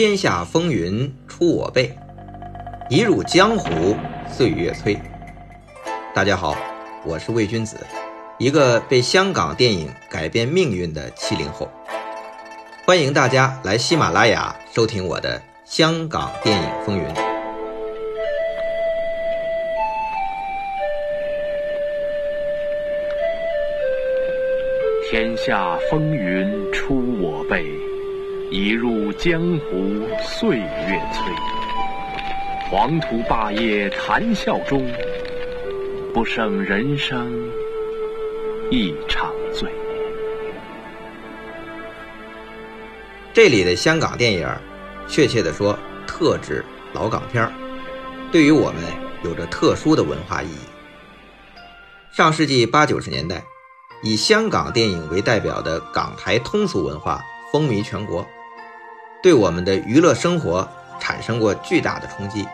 天下风云出我辈，一入江湖岁月催。大家好，我是魏君子，一个被香港电影改变命运的七零后。欢迎大家来喜马拉雅收听我的《香港电影风云》。天下风云出我辈，一入江湖岁月催。黄土霸业谈笑中，不胜人生一场醉。这里的香港电影，确切的说，特指老港片，对于我们有着特殊的文化意义。上世纪八九十年代。以香港电影为代表的港台通俗文化风靡全国，对我们的娱乐生活产生过巨大的冲击。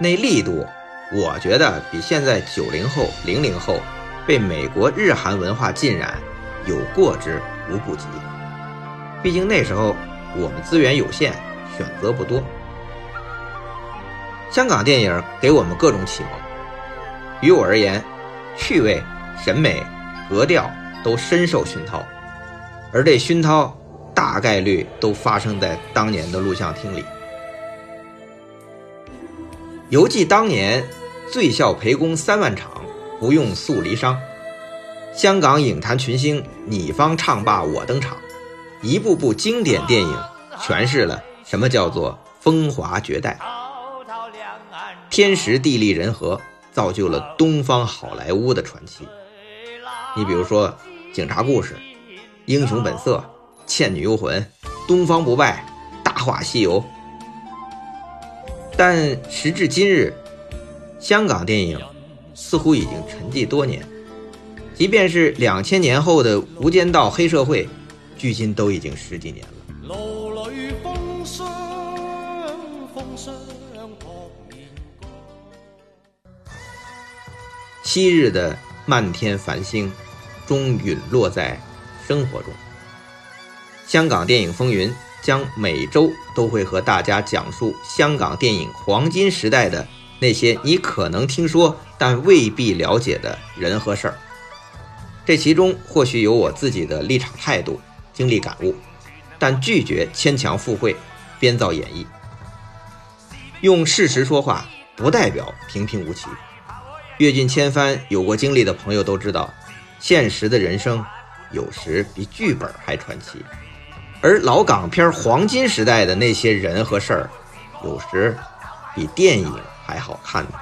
那力度，我觉得比现在九零后、零零后被美国、日韩文化浸染有过之无不及。毕竟那时候我们资源有限，选择不多。香港电影给我们各种启蒙。于我而言，趣味、审美。格调都深受熏陶，而这熏陶大概率都发生在当年的录像厅里。犹记当年醉笑陪公三万场，不用诉离殇。香港影坛群星你方唱罢我登场，一部部经典电影诠释了什么叫做风华绝代。天时地利人和造就了东方好莱坞的传奇。你比如说，《警察故事》《英雄本色》《倩女幽魂》《东方不败》《大话西游》，但时至今日，香港电影似乎已经沉寂多年。即便是两千年后的《无间道》黑社会，距今都已经十几年了。昔日的漫天繁星。终陨落在生活中。香港电影风云将每周都会和大家讲述香港电影黄金时代的那些你可能听说但未必了解的人和事儿。这其中或许有我自己的立场态度、经历感悟，但拒绝牵强附会、编造演绎。用事实说话，不代表平平无奇。阅尽千帆、有过经历的朋友都知道。现实的人生，有时比剧本还传奇，而老港片黄金时代的那些人和事儿，有时比电影还好看呢。